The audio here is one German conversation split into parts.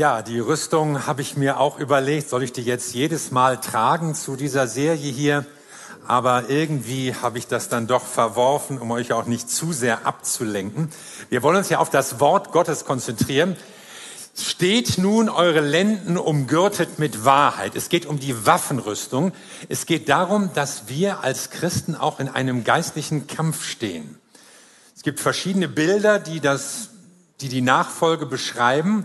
Ja, die Rüstung habe ich mir auch überlegt, soll ich die jetzt jedes Mal tragen zu dieser Serie hier? Aber irgendwie habe ich das dann doch verworfen, um euch auch nicht zu sehr abzulenken. Wir wollen uns ja auf das Wort Gottes konzentrieren. Steht nun eure Lenden umgürtet mit Wahrheit. Es geht um die Waffenrüstung. Es geht darum, dass wir als Christen auch in einem geistlichen Kampf stehen. Es gibt verschiedene Bilder, die das, die die Nachfolge beschreiben.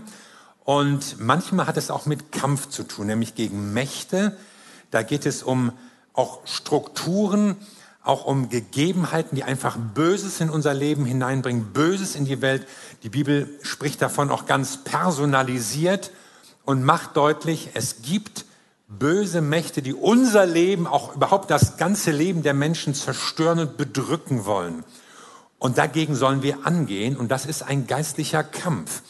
Und manchmal hat es auch mit Kampf zu tun, nämlich gegen Mächte. Da geht es um auch Strukturen, auch um Gegebenheiten, die einfach Böses in unser Leben hineinbringen, Böses in die Welt. Die Bibel spricht davon auch ganz personalisiert und macht deutlich, es gibt böse Mächte, die unser Leben, auch überhaupt das ganze Leben der Menschen zerstören und bedrücken wollen. Und dagegen sollen wir angehen und das ist ein geistlicher Kampf.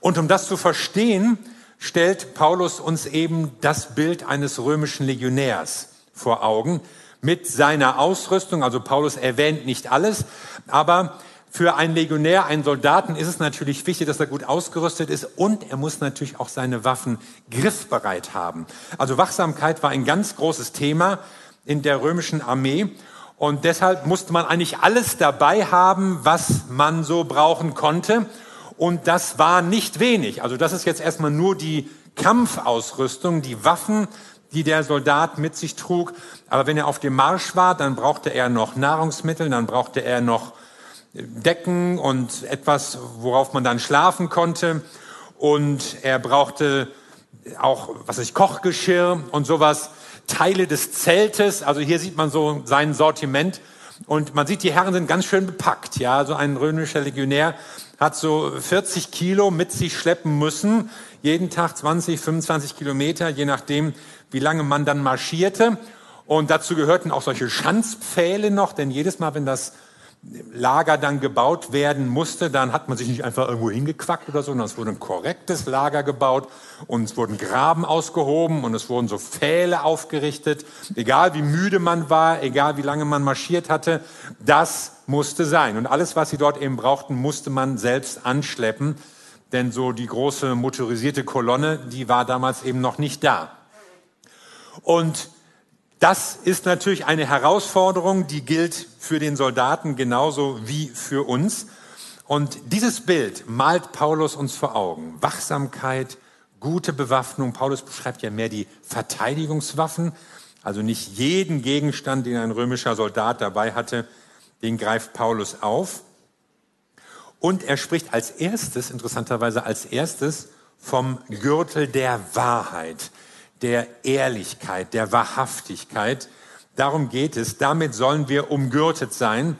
Und um das zu verstehen, stellt Paulus uns eben das Bild eines römischen Legionärs vor Augen mit seiner Ausrüstung. Also Paulus erwähnt nicht alles, aber für einen Legionär, einen Soldaten ist es natürlich wichtig, dass er gut ausgerüstet ist und er muss natürlich auch seine Waffen griffbereit haben. Also Wachsamkeit war ein ganz großes Thema in der römischen Armee und deshalb musste man eigentlich alles dabei haben, was man so brauchen konnte. Und das war nicht wenig. Also das ist jetzt erstmal nur die Kampfausrüstung, die Waffen, die der Soldat mit sich trug. Aber wenn er auf dem Marsch war, dann brauchte er noch Nahrungsmittel, dann brauchte er noch Decken und etwas, worauf man dann schlafen konnte. Und er brauchte auch, was ich, Kochgeschirr und sowas, Teile des Zeltes. Also hier sieht man so sein Sortiment. Und man sieht, die Herren sind ganz schön bepackt. Ja, so ein römischer Legionär hat so 40 Kilo mit sich schleppen müssen. Jeden Tag 20, 25 Kilometer, je nachdem, wie lange man dann marschierte. Und dazu gehörten auch solche Schanzpfähle noch, denn jedes Mal, wenn das Lager dann gebaut werden musste, dann hat man sich nicht einfach irgendwo hingequackt oder so, sondern es wurde ein korrektes Lager gebaut und es wurden Graben ausgehoben und es wurden so Pfähle aufgerichtet. Egal wie müde man war, egal wie lange man marschiert hatte, das musste sein. Und alles, was sie dort eben brauchten, musste man selbst anschleppen, denn so die große motorisierte Kolonne, die war damals eben noch nicht da. Und das ist natürlich eine Herausforderung, die gilt für den Soldaten genauso wie für uns. Und dieses Bild malt Paulus uns vor Augen. Wachsamkeit, gute Bewaffnung. Paulus beschreibt ja mehr die Verteidigungswaffen. Also nicht jeden Gegenstand, den ein römischer Soldat dabei hatte, den greift Paulus auf. Und er spricht als erstes, interessanterweise als erstes, vom Gürtel der Wahrheit der Ehrlichkeit, der Wahrhaftigkeit. Darum geht es. Damit sollen wir umgürtet sein.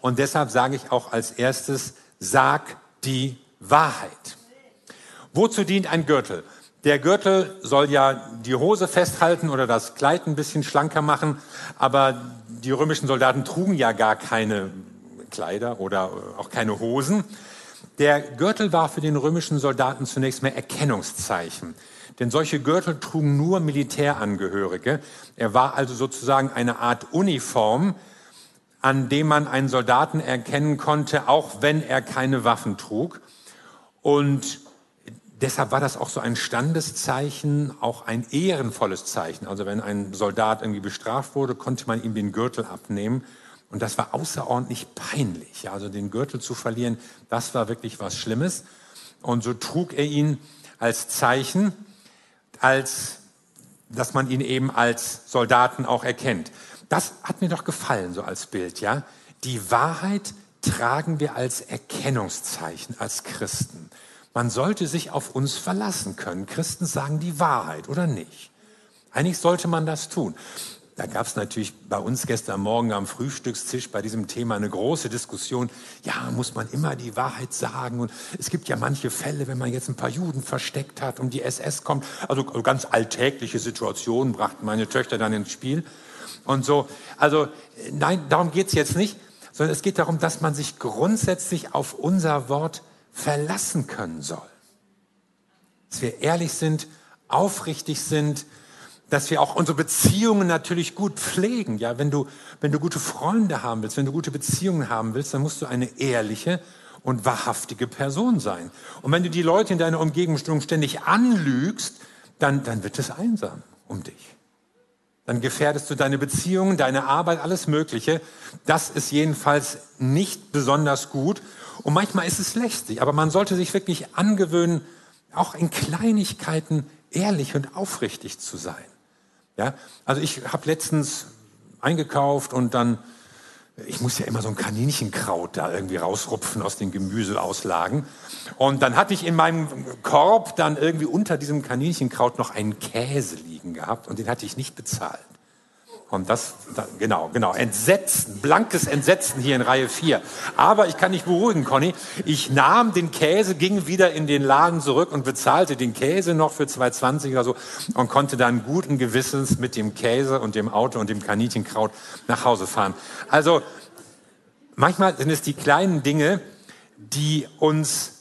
Und deshalb sage ich auch als erstes, sag die Wahrheit. Wozu dient ein Gürtel? Der Gürtel soll ja die Hose festhalten oder das Kleid ein bisschen schlanker machen, aber die römischen Soldaten trugen ja gar keine Kleider oder auch keine Hosen. Der Gürtel war für den römischen Soldaten zunächst mehr Erkennungszeichen. Denn solche Gürtel trugen nur Militärangehörige. Er war also sozusagen eine Art Uniform, an dem man einen Soldaten erkennen konnte, auch wenn er keine Waffen trug. Und deshalb war das auch so ein Standeszeichen, auch ein ehrenvolles Zeichen. Also wenn ein Soldat irgendwie bestraft wurde, konnte man ihm den Gürtel abnehmen. Und das war außerordentlich peinlich. Also den Gürtel zu verlieren, das war wirklich was Schlimmes. Und so trug er ihn als Zeichen als dass man ihn eben als Soldaten auch erkennt. Das hat mir doch gefallen, so als Bild, ja. Die Wahrheit tragen wir als Erkennungszeichen, als Christen. Man sollte sich auf uns verlassen können. Christen sagen die Wahrheit, oder nicht? Eigentlich sollte man das tun. Da gab es natürlich bei uns gestern Morgen am Frühstückstisch bei diesem Thema eine große Diskussion. Ja, muss man immer die Wahrheit sagen? Und es gibt ja manche Fälle, wenn man jetzt ein paar Juden versteckt hat und die SS kommt. Also ganz alltägliche Situationen brachten meine Töchter dann ins Spiel. Und so, also nein, darum geht's jetzt nicht, sondern es geht darum, dass man sich grundsätzlich auf unser Wort verlassen können soll. Dass wir ehrlich sind, aufrichtig sind, dass wir auch unsere Beziehungen natürlich gut pflegen. Ja, wenn du, wenn du gute Freunde haben willst, wenn du gute Beziehungen haben willst, dann musst du eine ehrliche und wahrhaftige Person sein. Und wenn du die Leute in deiner Umgebung ständig anlügst, dann, dann wird es einsam um dich. Dann gefährdest du deine Beziehungen, deine Arbeit, alles Mögliche. Das ist jedenfalls nicht besonders gut. Und manchmal ist es lästig, aber man sollte sich wirklich angewöhnen, auch in Kleinigkeiten ehrlich und aufrichtig zu sein. Ja, also ich habe letztens eingekauft und dann ich muss ja immer so ein Kaninchenkraut da irgendwie rausrupfen aus den Gemüseauslagen. Und dann hatte ich in meinem Korb dann irgendwie unter diesem Kaninchenkraut noch einen Käse liegen gehabt und den hatte ich nicht bezahlt. Und das, genau, genau, Entsetzen, blankes Entsetzen hier in Reihe 4. Aber ich kann dich beruhigen, Conny. Ich nahm den Käse, ging wieder in den Laden zurück und bezahlte den Käse noch für 2,20 oder so und konnte dann guten Gewissens mit dem Käse und dem Auto und dem Kaninchenkraut nach Hause fahren. Also, manchmal sind es die kleinen Dinge, die uns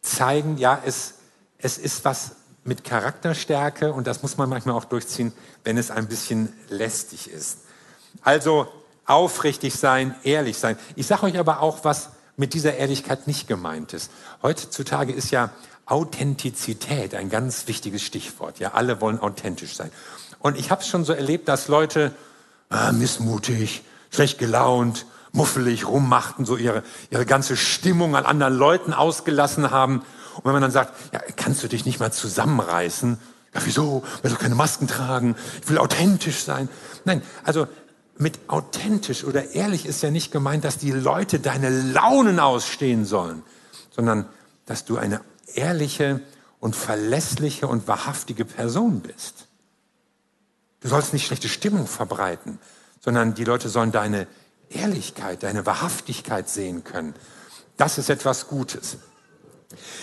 zeigen, ja, es, es ist was mit Charakterstärke und das muss man manchmal auch durchziehen, wenn es ein bisschen lästig ist. Also aufrichtig sein, ehrlich sein. Ich sage euch aber auch, was mit dieser Ehrlichkeit nicht gemeint ist. Heutzutage ist ja Authentizität ein ganz wichtiges Stichwort. Ja, alle wollen authentisch sein. Und ich habe es schon so erlebt, dass Leute äh, missmutig, schlecht gelaunt, muffelig rummachten, so ihre, ihre ganze Stimmung an anderen Leuten ausgelassen haben und wenn man dann sagt, ja, kannst du dich nicht mal zusammenreißen? Ja, wieso? Weil du keine Masken tragen. Ich will authentisch sein. Nein, also mit authentisch oder ehrlich ist ja nicht gemeint, dass die Leute deine Launen ausstehen sollen, sondern dass du eine ehrliche und verlässliche und wahrhaftige Person bist. Du sollst nicht schlechte Stimmung verbreiten, sondern die Leute sollen deine Ehrlichkeit, deine Wahrhaftigkeit sehen können. Das ist etwas Gutes.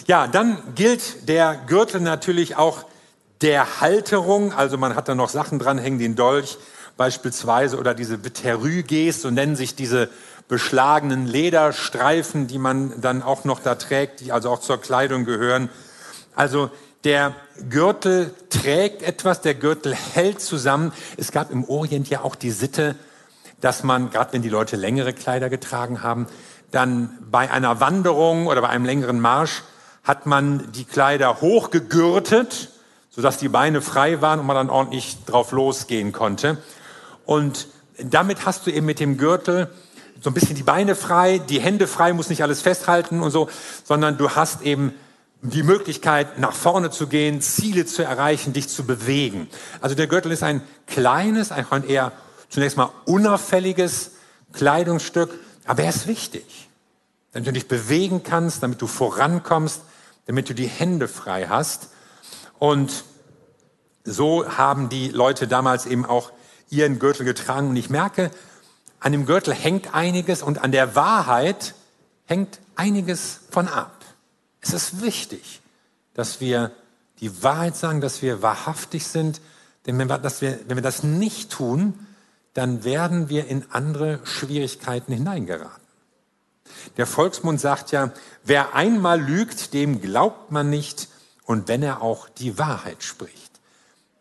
Ja, dann gilt der Gürtel natürlich auch der Halterung. Also man hat da noch Sachen dranhängen, den Dolch beispielsweise oder diese Beterüges, so nennen sich diese beschlagenen Lederstreifen, die man dann auch noch da trägt, die also auch zur Kleidung gehören. Also der Gürtel trägt etwas, der Gürtel hält zusammen. Es gab im Orient ja auch die Sitte, dass man, gerade wenn die Leute längere Kleider getragen haben, dann bei einer Wanderung oder bei einem längeren Marsch hat man die Kleider hochgegürtet, sodass die Beine frei waren und man dann ordentlich drauf losgehen konnte. Und damit hast du eben mit dem Gürtel so ein bisschen die Beine frei, die Hände frei, muss nicht alles festhalten und so, sondern du hast eben die Möglichkeit, nach vorne zu gehen, Ziele zu erreichen, dich zu bewegen. Also der Gürtel ist ein kleines, ein eher zunächst mal unauffälliges Kleidungsstück, aber er ist wichtig, damit du dich bewegen kannst, damit du vorankommst, damit du die Hände frei hast. Und so haben die Leute damals eben auch ihren Gürtel getragen. Und ich merke, an dem Gürtel hängt einiges und an der Wahrheit hängt einiges von ab. Es ist wichtig, dass wir die Wahrheit sagen, dass wir wahrhaftig sind. Denn wenn wir, dass wir, wenn wir das nicht tun, dann werden wir in andere Schwierigkeiten hineingeraten. Der Volksmund sagt ja, wer einmal lügt, dem glaubt man nicht und wenn er auch die Wahrheit spricht.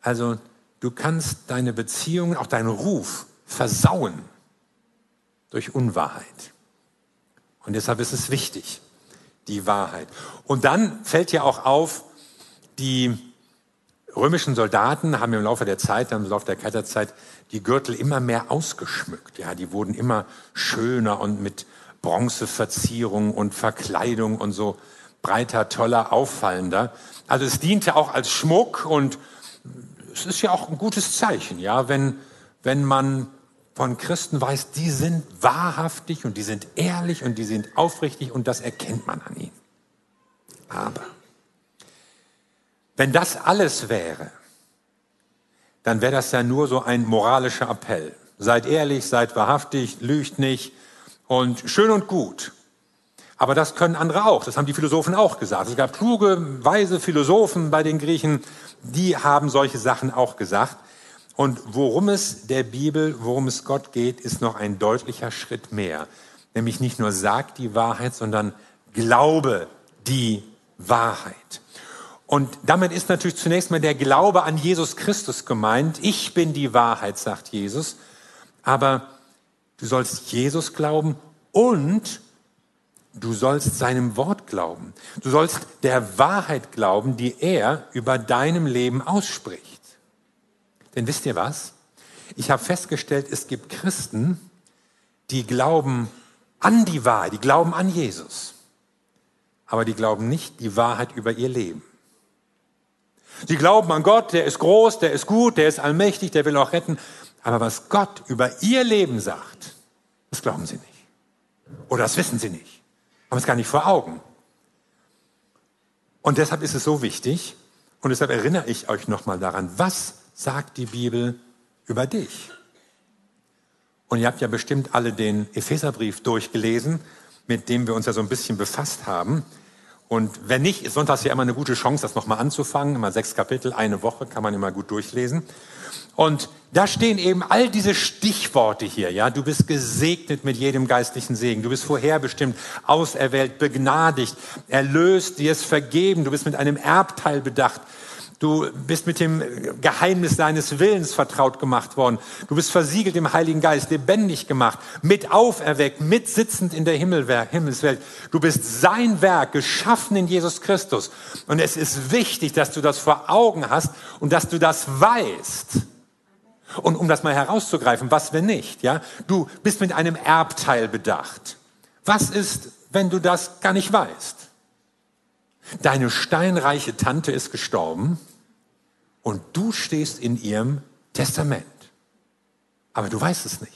Also du kannst deine Beziehungen, auch deinen Ruf versauen durch Unwahrheit. Und deshalb ist es wichtig, die Wahrheit. Und dann fällt ja auch auf, die römischen Soldaten haben im Laufe der Zeit, im Laufe der Kaiserzeit, die Gürtel immer mehr ausgeschmückt. Ja, die wurden immer schöner und mit Bronzeverzierung und Verkleidung und so breiter, toller, auffallender. Also es diente auch als Schmuck und es ist ja auch ein gutes Zeichen, ja, wenn, wenn man von Christen weiß, die sind wahrhaftig und die sind ehrlich und die sind aufrichtig und das erkennt man an ihnen. Aber wenn das alles wäre, dann wäre das ja nur so ein moralischer Appell. Seid ehrlich, seid wahrhaftig, lügt nicht und schön und gut. Aber das können andere auch. Das haben die Philosophen auch gesagt. Es gab kluge, weise Philosophen bei den Griechen, die haben solche Sachen auch gesagt. Und worum es der Bibel, worum es Gott geht, ist noch ein deutlicher Schritt mehr. Nämlich nicht nur sagt die Wahrheit, sondern glaube die Wahrheit. Und damit ist natürlich zunächst mal der Glaube an Jesus Christus gemeint. Ich bin die Wahrheit, sagt Jesus. Aber du sollst Jesus glauben und Du sollst seinem Wort glauben. Du sollst der Wahrheit glauben, die er über deinem Leben ausspricht. Denn wisst ihr was? Ich habe festgestellt, es gibt Christen, die glauben an die Wahrheit, die glauben an Jesus, aber die glauben nicht die Wahrheit über ihr Leben. Sie glauben an Gott, der ist groß, der ist gut, der ist allmächtig, der will auch retten. Aber was Gott über ihr Leben sagt, das glauben sie nicht. Oder das wissen sie nicht. Haben es gar nicht vor Augen. Und deshalb ist es so wichtig, und deshalb erinnere ich euch nochmal daran, was sagt die Bibel über dich? Und ihr habt ja bestimmt alle den Epheserbrief durchgelesen, mit dem wir uns ja so ein bisschen befasst haben. Und wenn nicht, ist sonntags ja immer eine gute Chance, das nochmal anzufangen. Immer sechs Kapitel, eine Woche, kann man immer gut durchlesen. Und da stehen eben all diese Stichworte hier, ja. Du bist gesegnet mit jedem geistlichen Segen. Du bist vorherbestimmt, auserwählt, begnadigt, erlöst, dir ist vergeben. Du bist mit einem Erbteil bedacht. Du bist mit dem Geheimnis deines Willens vertraut gemacht worden. Du bist versiegelt im Heiligen Geist, lebendig gemacht, mit auferweckt, mit in der Himmelswelt. Du bist sein Werk, geschaffen in Jesus Christus. Und es ist wichtig, dass du das vor Augen hast und dass du das weißt. Und um das mal herauszugreifen, was wenn nicht, ja? Du bist mit einem Erbteil bedacht. Was ist, wenn du das gar nicht weißt? Deine steinreiche Tante ist gestorben und du stehst in ihrem Testament. Aber du weißt es nicht.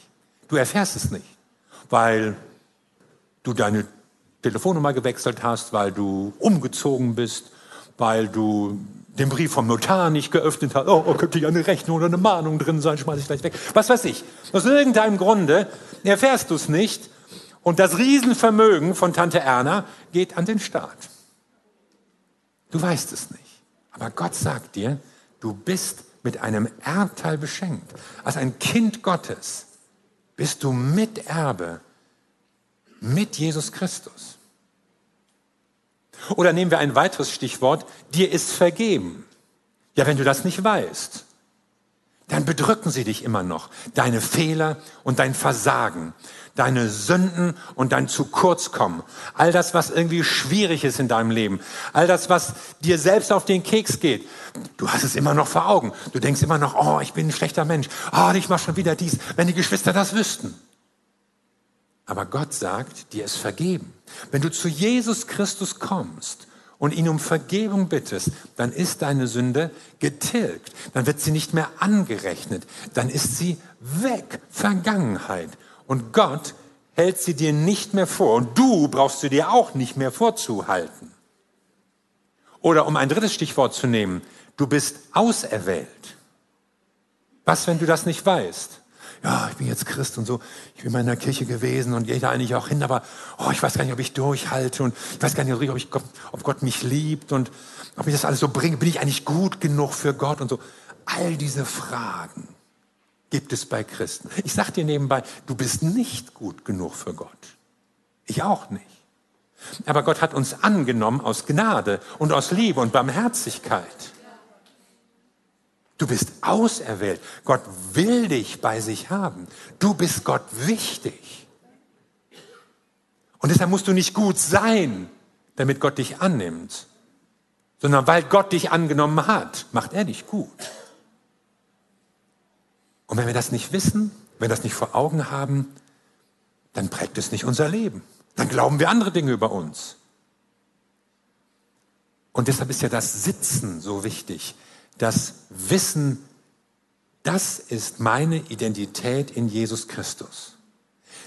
Du erfährst es nicht, weil du deine Telefonnummer gewechselt hast, weil du umgezogen bist, weil du den Brief vom Notar nicht geöffnet hast. Oh, könnte ja eine Rechnung oder eine Mahnung drin sein, schmeiß ich gleich weg. Was weiß ich. Aus irgendeinem Grunde erfährst du es nicht und das Riesenvermögen von Tante Erna geht an den Staat. Du weißt es nicht. Aber Gott sagt dir, Du bist mit einem Erbteil beschenkt. Als ein Kind Gottes bist du Miterbe mit Jesus Christus. Oder nehmen wir ein weiteres Stichwort, dir ist vergeben. Ja, wenn du das nicht weißt, dann bedrücken sie dich immer noch. Deine Fehler und dein Versagen, deine Sünden und dein zu kurz kommen. All das, was irgendwie schwierig ist in deinem Leben. All das, was dir selbst auf den Keks geht. Du hast es immer noch vor Augen. Du denkst immer noch, oh, ich bin ein schlechter Mensch. Oh, ich mache schon wieder dies. Wenn die Geschwister das wüssten. Aber Gott sagt, dir ist vergeben. Wenn du zu Jesus Christus kommst und ihn um Vergebung bittest, dann ist deine Sünde getilgt. Dann wird sie nicht mehr angerechnet. Dann ist sie weg. Vergangenheit. Und Gott hält sie dir nicht mehr vor. Und du brauchst sie dir auch nicht mehr vorzuhalten. Oder um ein drittes Stichwort zu nehmen, du bist auserwählt. Was, wenn du das nicht weißt? Ja, ich bin jetzt Christ und so, ich bin mal in der Kirche gewesen und gehe da eigentlich auch hin, aber oh, ich weiß gar nicht, ob ich durchhalte und ich weiß gar nicht, ob, ich, ob Gott mich liebt und ob ich das alles so bringe, bin ich eigentlich gut genug für Gott und so. All diese Fragen gibt es bei Christen. Ich sage dir nebenbei, du bist nicht gut genug für Gott. Ich auch nicht. Aber Gott hat uns angenommen aus Gnade und aus Liebe und Barmherzigkeit. Du bist auserwählt. Gott will dich bei sich haben. Du bist Gott wichtig. Und deshalb musst du nicht gut sein, damit Gott dich annimmt, sondern weil Gott dich angenommen hat, macht er dich gut. Und wenn wir das nicht wissen, wenn wir das nicht vor Augen haben, dann prägt es nicht unser Leben. Dann glauben wir andere Dinge über uns. Und deshalb ist ja das Sitzen so wichtig das Wissen, das ist meine Identität in Jesus Christus.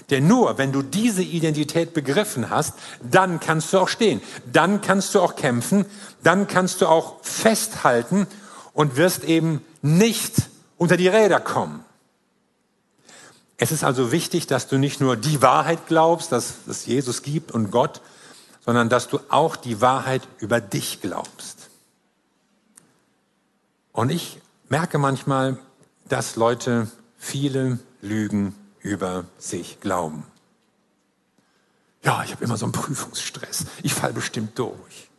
Denn nur wenn du diese Identität begriffen hast, dann kannst du auch stehen, dann kannst du auch kämpfen, dann kannst du auch festhalten und wirst eben nicht unter die Räder kommen. Es ist also wichtig, dass du nicht nur die Wahrheit glaubst, dass es Jesus gibt und Gott, sondern dass du auch die Wahrheit über dich glaubst. Und ich merke manchmal, dass Leute viele Lügen über sich glauben. Ja, ich habe immer so einen Prüfungsstress. Ich fall bestimmt durch.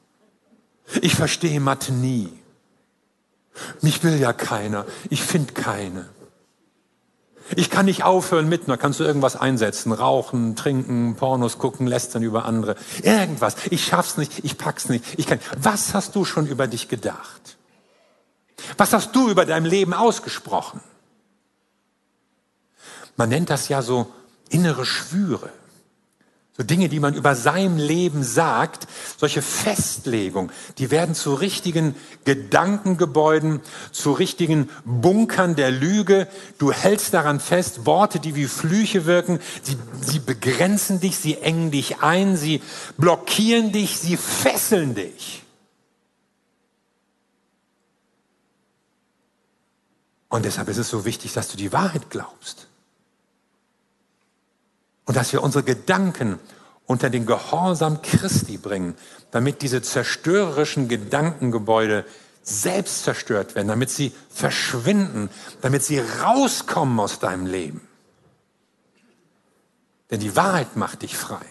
Ich verstehe Mathe nie. Mich will ja keiner. Ich finde keine. Ich kann nicht aufhören mit, da kannst du irgendwas einsetzen, rauchen, trinken, Pornos gucken, lästern über andere. Irgendwas. Ich schaff's nicht, ich pack's nicht, ich kann. Was hast du schon über dich gedacht? Was hast du über dein Leben ausgesprochen? Man nennt das ja so innere Schwüre. So Dinge, die man über sein Leben sagt, solche Festlegungen, die werden zu richtigen Gedankengebäuden, zu richtigen Bunkern der Lüge. Du hältst daran fest, Worte, die wie Flüche wirken, sie, sie begrenzen dich, sie engen dich ein, sie blockieren dich, sie fesseln dich. Und deshalb ist es so wichtig, dass du die Wahrheit glaubst. Und dass wir unsere Gedanken unter den Gehorsam Christi bringen, damit diese zerstörerischen Gedankengebäude selbst zerstört werden, damit sie verschwinden, damit sie rauskommen aus deinem Leben. Denn die Wahrheit macht dich frei.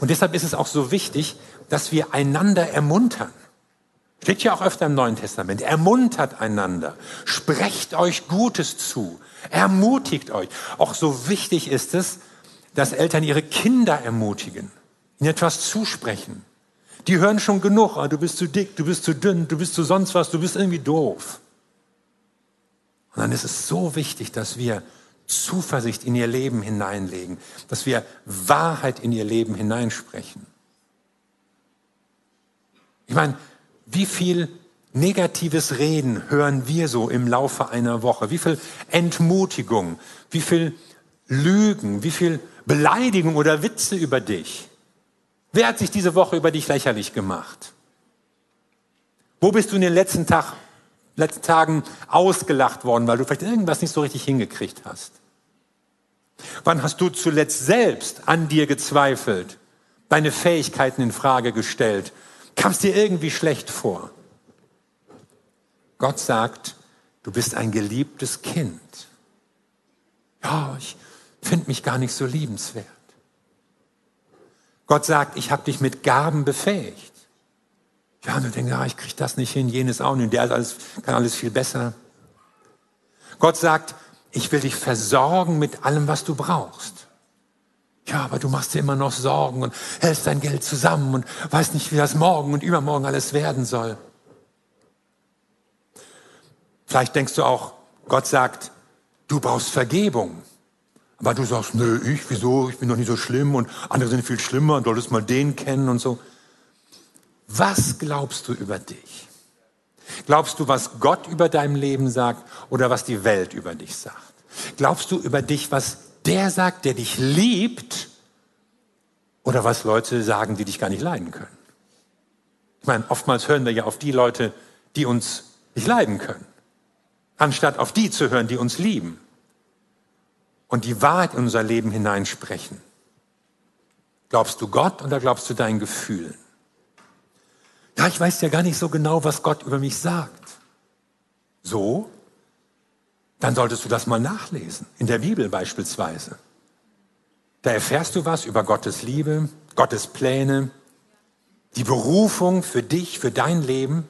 Und deshalb ist es auch so wichtig, dass wir einander ermuntern. Steht ja auch öfter im Neuen Testament. Ermuntert einander. Sprecht euch Gutes zu. Ermutigt euch. Auch so wichtig ist es, dass Eltern ihre Kinder ermutigen, ihnen etwas zusprechen. Die hören schon genug, ah, du bist zu dick, du bist zu dünn, du bist zu sonst was, du bist irgendwie doof. Und dann ist es so wichtig, dass wir Zuversicht in ihr Leben hineinlegen, dass wir Wahrheit in ihr Leben hineinsprechen. Ich meine, wie viel negatives Reden hören wir so im Laufe einer Woche? Wie viel Entmutigung, wie viel Lügen, wie viel Beleidigung oder Witze über dich? Wer hat sich diese Woche über dich lächerlich gemacht? Wo bist du in den letzten, Tag, letzten Tagen ausgelacht worden, weil du vielleicht irgendwas nicht so richtig hingekriegt hast? Wann hast du zuletzt selbst an dir gezweifelt, deine Fähigkeiten in Frage gestellt? Kam es dir irgendwie schlecht vor? Gott sagt, du bist ein geliebtes Kind. Ja, ich, finde mich gar nicht so liebenswert. Gott sagt, ich habe dich mit Gaben befähigt. Ja, du denkst, ja, ich kriege das nicht hin, jenes auch nicht, der alles, kann alles viel besser. Gott sagt, ich will dich versorgen mit allem, was du brauchst. Ja, aber du machst dir immer noch Sorgen und hältst dein Geld zusammen und weißt nicht, wie das morgen und übermorgen alles werden soll. Vielleicht denkst du auch, Gott sagt, du brauchst Vergebung. Aber du sagst, nö, ich, wieso, ich bin doch nicht so schlimm und andere sind viel schlimmer und solltest mal den kennen und so. Was glaubst du über dich? Glaubst du, was Gott über dein Leben sagt oder was die Welt über dich sagt? Glaubst du über dich, was der sagt, der dich liebt oder was Leute sagen, die dich gar nicht leiden können? Ich meine, oftmals hören wir ja auf die Leute, die uns nicht leiden können, anstatt auf die zu hören, die uns lieben und die Wahrheit in unser Leben hineinsprechen. Glaubst du Gott oder glaubst du deinen Gefühlen? Ja, ich weiß ja gar nicht so genau, was Gott über mich sagt. So? Dann solltest du das mal nachlesen, in der Bibel beispielsweise. Da erfährst du was über Gottes Liebe, Gottes Pläne, die Berufung für dich, für dein Leben.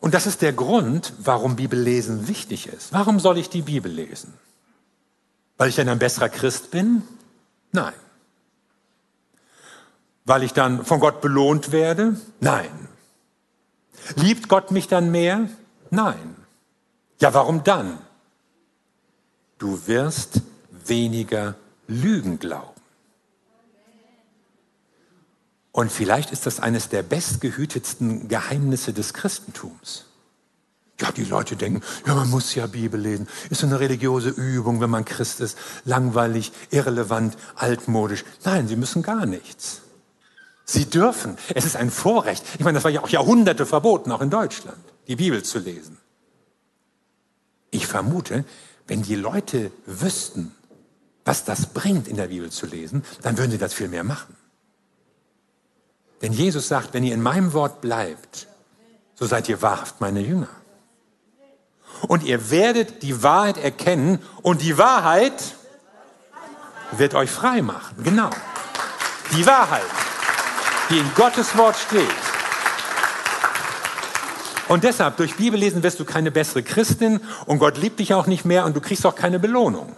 Und das ist der Grund, warum Bibellesen wichtig ist. Warum soll ich die Bibel lesen? Weil ich dann ein besserer Christ bin? Nein. Weil ich dann von Gott belohnt werde? Nein. Liebt Gott mich dann mehr? Nein. Ja, warum dann? Du wirst weniger Lügen glauben. Und vielleicht ist das eines der bestgehütetsten Geheimnisse des Christentums. Ja, die Leute denken, ja, man muss ja Bibel lesen. Ist so eine religiöse Übung, wenn man Christ ist. Langweilig, irrelevant, altmodisch. Nein, sie müssen gar nichts. Sie dürfen. Es ist ein Vorrecht. Ich meine, das war ja auch Jahrhunderte verboten, auch in Deutschland, die Bibel zu lesen. Ich vermute, wenn die Leute wüssten, was das bringt, in der Bibel zu lesen, dann würden sie das viel mehr machen. Denn Jesus sagt, wenn ihr in meinem Wort bleibt, so seid ihr wahrhaft meine Jünger. Und ihr werdet die Wahrheit erkennen und die Wahrheit wird euch frei machen. Genau. Die Wahrheit, die in Gottes Wort steht. Und deshalb, durch Bibellesen wirst du keine bessere Christin und Gott liebt dich auch nicht mehr und du kriegst auch keine Belohnung.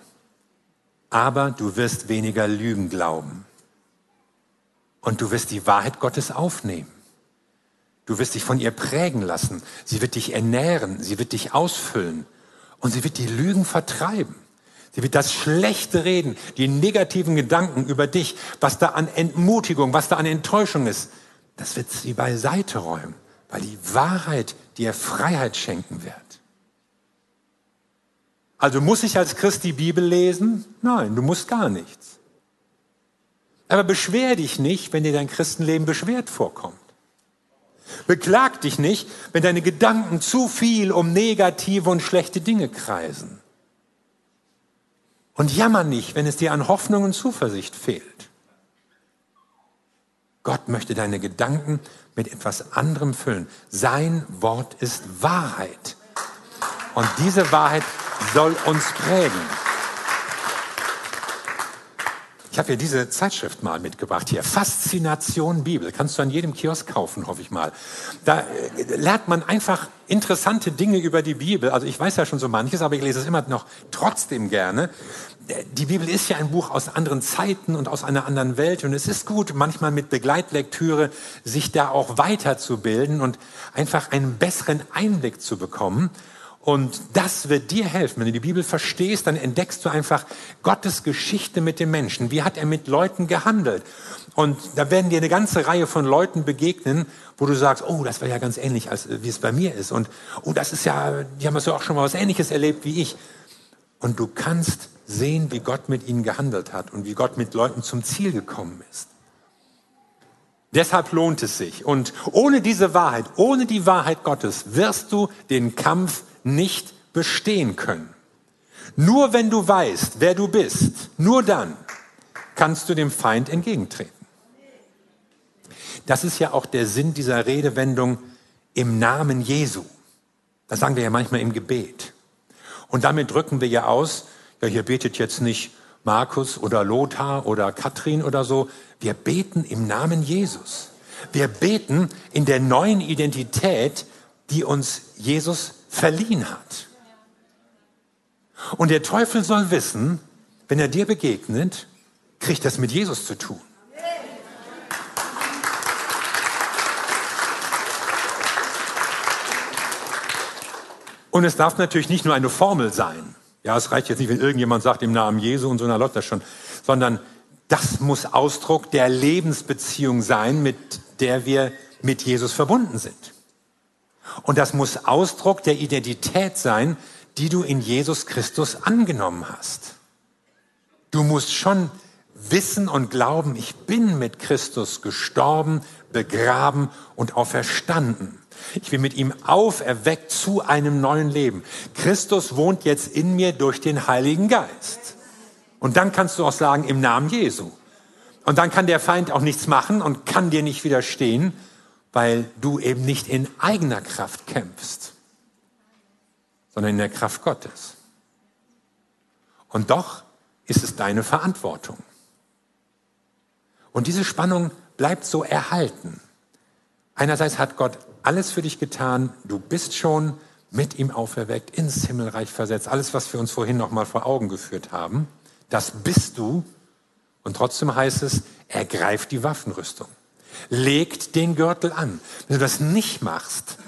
Aber du wirst weniger Lügen glauben. Und du wirst die Wahrheit Gottes aufnehmen. Du wirst dich von ihr prägen lassen. Sie wird dich ernähren. Sie wird dich ausfüllen. Und sie wird die Lügen vertreiben. Sie wird das schlechte Reden, die negativen Gedanken über dich, was da an Entmutigung, was da an Enttäuschung ist, das wird sie beiseite räumen, weil die Wahrheit dir Freiheit schenken wird. Also muss ich als Christ die Bibel lesen? Nein, du musst gar nichts. Aber beschwer dich nicht, wenn dir dein Christenleben beschwert vorkommt. Beklag dich nicht, wenn deine Gedanken zu viel um negative und schlechte Dinge kreisen. Und jammer nicht, wenn es dir an Hoffnung und Zuversicht fehlt. Gott möchte deine Gedanken mit etwas anderem füllen. Sein Wort ist Wahrheit. Und diese Wahrheit soll uns prägen. Ich habe hier diese Zeitschrift mal mitgebracht hier. Faszination Bibel. Kannst du an jedem Kiosk kaufen, hoffe ich mal. Da äh, lernt man einfach interessante Dinge über die Bibel. Also ich weiß ja schon so manches, aber ich lese es immer noch trotzdem gerne. Die Bibel ist ja ein Buch aus anderen Zeiten und aus einer anderen Welt. Und es ist gut, manchmal mit Begleitlektüre sich da auch weiterzubilden und einfach einen besseren Einblick zu bekommen. Und das wird dir helfen. Wenn du die Bibel verstehst, dann entdeckst du einfach Gottes Geschichte mit den Menschen. Wie hat er mit Leuten gehandelt? Und da werden dir eine ganze Reihe von Leuten begegnen, wo du sagst, oh, das war ja ganz ähnlich, als wie es bei mir ist. Und oh, das ist ja, die haben ja auch schon mal was Ähnliches erlebt wie ich. Und du kannst sehen, wie Gott mit ihnen gehandelt hat und wie Gott mit Leuten zum Ziel gekommen ist. Deshalb lohnt es sich. Und ohne diese Wahrheit, ohne die Wahrheit Gottes wirst du den Kampf nicht bestehen können. Nur wenn du weißt, wer du bist, nur dann kannst du dem Feind entgegentreten. Das ist ja auch der Sinn dieser Redewendung im Namen Jesu. Das sagen wir ja manchmal im Gebet. Und damit drücken wir ja aus, ja, hier betet jetzt nicht Markus oder Lothar oder Katrin oder so. Wir beten im Namen Jesus. Wir beten in der neuen Identität, die uns Jesus verliehen hat. Und der Teufel soll wissen, wenn er dir begegnet, kriegt das mit Jesus zu tun. Und es darf natürlich nicht nur eine Formel sein. Ja, es reicht jetzt nicht, wenn irgendjemand sagt im Namen Jesu und so, na läuft das schon. Sondern das muss Ausdruck der Lebensbeziehung sein, mit der wir mit Jesus verbunden sind. Und das muss Ausdruck der Identität sein, die du in Jesus Christus angenommen hast. Du musst schon wissen und glauben, ich bin mit Christus gestorben, begraben und auferstanden. Ich bin mit ihm auferweckt zu einem neuen Leben. Christus wohnt jetzt in mir durch den Heiligen Geist. Und dann kannst du auch sagen, im Namen Jesu. Und dann kann der Feind auch nichts machen und kann dir nicht widerstehen, weil du eben nicht in eigener Kraft kämpfst, sondern in der Kraft Gottes. Und doch ist es deine Verantwortung. Und diese Spannung bleibt so erhalten. Einerseits hat Gott alles für dich getan, du bist schon mit ihm auferweckt, ins Himmelreich versetzt, alles, was wir uns vorhin noch mal vor Augen geführt haben, das bist du. Und trotzdem heißt es, ergreif die Waffenrüstung legt den Gürtel an. Wenn du das nicht machst,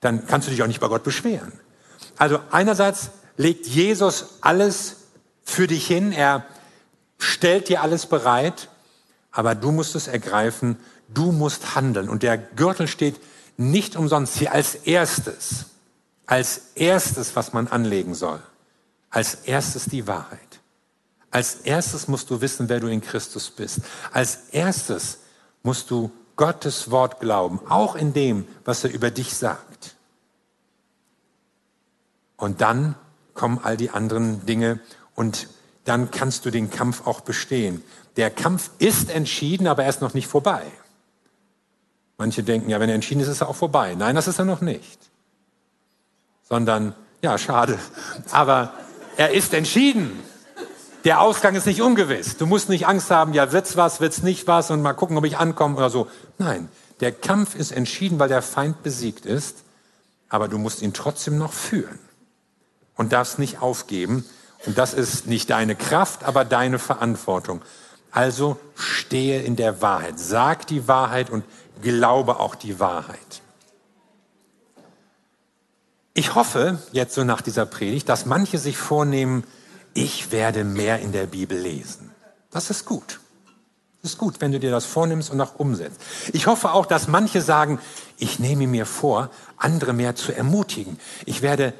dann kannst du dich auch nicht bei Gott beschweren. Also einerseits legt Jesus alles für dich hin, er stellt dir alles bereit, aber du musst es ergreifen, du musst handeln. Und der Gürtel steht nicht umsonst hier als erstes, als erstes, was man anlegen soll. Als erstes die Wahrheit. Als erstes musst du wissen, wer du in Christus bist. Als erstes musst du Gottes Wort glauben, auch in dem, was er über dich sagt. Und dann kommen all die anderen Dinge und dann kannst du den Kampf auch bestehen. Der Kampf ist entschieden, aber er ist noch nicht vorbei. Manche denken, ja, wenn er entschieden ist, ist er auch vorbei. Nein, das ist er noch nicht. Sondern, ja, schade. Aber er ist entschieden. Der Ausgang ist nicht ungewiss. Du musst nicht Angst haben, ja, wird's was, wird's nicht was und mal gucken, ob ich ankomme oder so. Nein, der Kampf ist entschieden, weil der Feind besiegt ist. aber du musst ihn trotzdem noch führen und darfst nicht aufgeben. Und das ist nicht deine Kraft, aber deine Verantwortung. Also stehe in der Wahrheit, sag die Wahrheit und glaube auch die Wahrheit. Ich hoffe jetzt so nach dieser Predigt, dass manche sich vornehmen, ich werde mehr in der Bibel lesen. Das ist gut. Das ist gut, wenn du dir das vornimmst und auch umsetzt. Ich hoffe auch, dass manche sagen, ich nehme mir vor, andere mehr zu ermutigen. Ich werde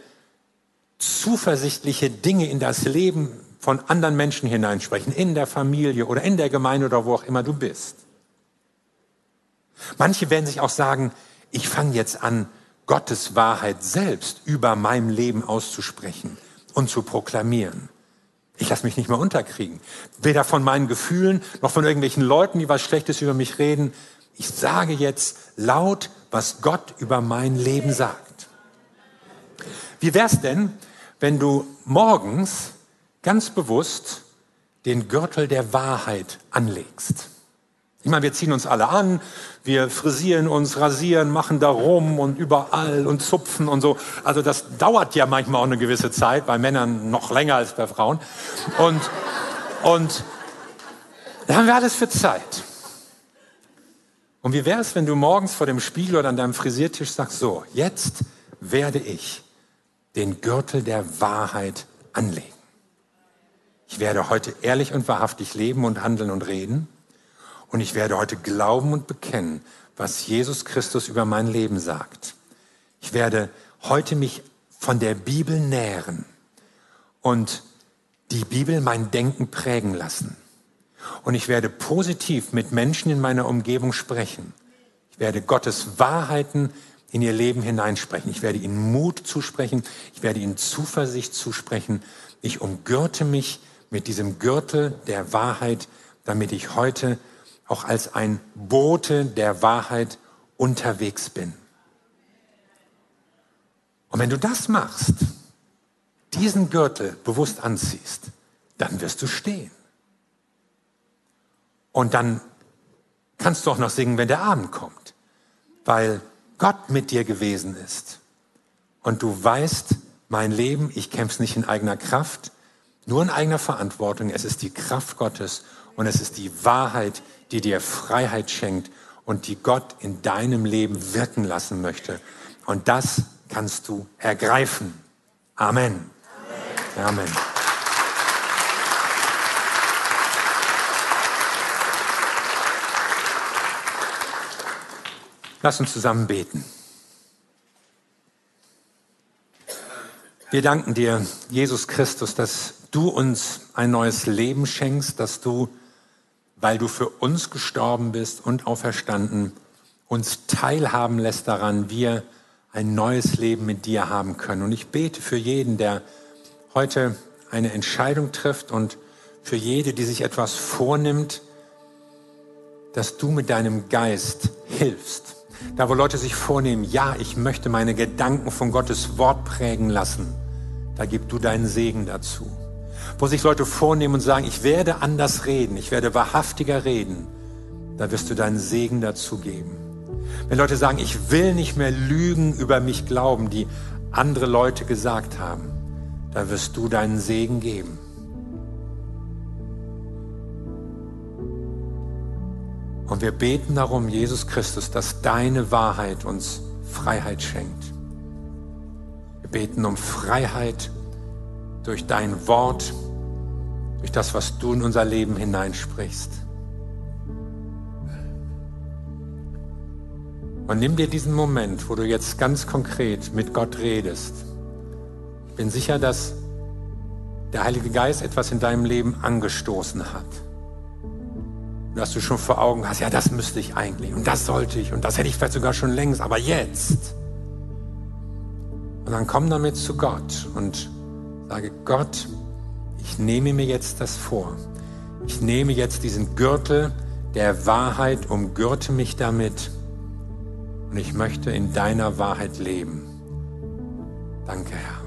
zuversichtliche Dinge in das Leben von anderen Menschen hineinsprechen, in der Familie oder in der Gemeinde oder wo auch immer du bist. Manche werden sich auch sagen, ich fange jetzt an, Gottes Wahrheit selbst über meinem Leben auszusprechen und zu proklamieren. Ich lasse mich nicht mehr unterkriegen. Weder von meinen Gefühlen noch von irgendwelchen Leuten, die was Schlechtes über mich reden. Ich sage jetzt laut, was Gott über mein Leben sagt. Wie wär's denn, wenn du morgens ganz bewusst den Gürtel der Wahrheit anlegst? Ich meine, wir ziehen uns alle an, wir frisieren uns, rasieren, machen da rum und überall und zupfen und so. Also das dauert ja manchmal auch eine gewisse Zeit, bei Männern noch länger als bei Frauen. Und, und da haben wir alles für Zeit. Und wie wäre es, wenn du morgens vor dem Spiegel oder an deinem Frisiertisch sagst, so, jetzt werde ich den Gürtel der Wahrheit anlegen. Ich werde heute ehrlich und wahrhaftig leben und handeln und reden. Und ich werde heute glauben und bekennen, was Jesus Christus über mein Leben sagt. Ich werde heute mich von der Bibel nähren und die Bibel mein Denken prägen lassen. Und ich werde positiv mit Menschen in meiner Umgebung sprechen. Ich werde Gottes Wahrheiten in ihr Leben hineinsprechen. Ich werde ihnen Mut zusprechen. Ich werde ihnen Zuversicht zusprechen. Ich umgürte mich mit diesem Gürtel der Wahrheit, damit ich heute auch als ein Bote der Wahrheit unterwegs bin. Und wenn du das machst, diesen Gürtel bewusst anziehst, dann wirst du stehen. Und dann kannst du auch noch singen, wenn der Abend kommt, weil Gott mit dir gewesen ist. Und du weißt, mein Leben, ich kämpfe es nicht in eigener Kraft, nur in eigener Verantwortung. Es ist die Kraft Gottes und es ist die Wahrheit, die dir Freiheit schenkt und die Gott in deinem Leben wirken lassen möchte. Und das kannst du ergreifen. Amen. Amen. Amen. Lass uns zusammen beten. Wir danken dir, Jesus Christus, dass du uns ein neues Leben schenkst, dass du weil du für uns gestorben bist und auferstanden, uns teilhaben lässt daran, wir ein neues Leben mit dir haben können. Und ich bete für jeden, der heute eine Entscheidung trifft und für jede, die sich etwas vornimmt, dass du mit deinem Geist hilfst. Da, wo Leute sich vornehmen, ja, ich möchte meine Gedanken von Gottes Wort prägen lassen, da gib du deinen Segen dazu wo sich Leute vornehmen und sagen, ich werde anders reden, ich werde wahrhaftiger reden, da wirst du deinen Segen dazu geben. Wenn Leute sagen, ich will nicht mehr Lügen über mich glauben, die andere Leute gesagt haben, da wirst du deinen Segen geben. Und wir beten darum, Jesus Christus, dass deine Wahrheit uns Freiheit schenkt. Wir beten um Freiheit durch dein Wort, durch das, was du in unser Leben hineinsprichst. Und nimm dir diesen Moment, wo du jetzt ganz konkret mit Gott redest. Ich bin sicher, dass der Heilige Geist etwas in deinem Leben angestoßen hat. Dass du schon vor Augen hast, ja, das müsste ich eigentlich und das sollte ich und das hätte ich vielleicht sogar schon längst, aber jetzt. Und dann komm damit zu Gott und sage, Gott, ich nehme mir jetzt das vor. Ich nehme jetzt diesen Gürtel der Wahrheit, umgürte mich damit und ich möchte in deiner Wahrheit leben. Danke, Herr.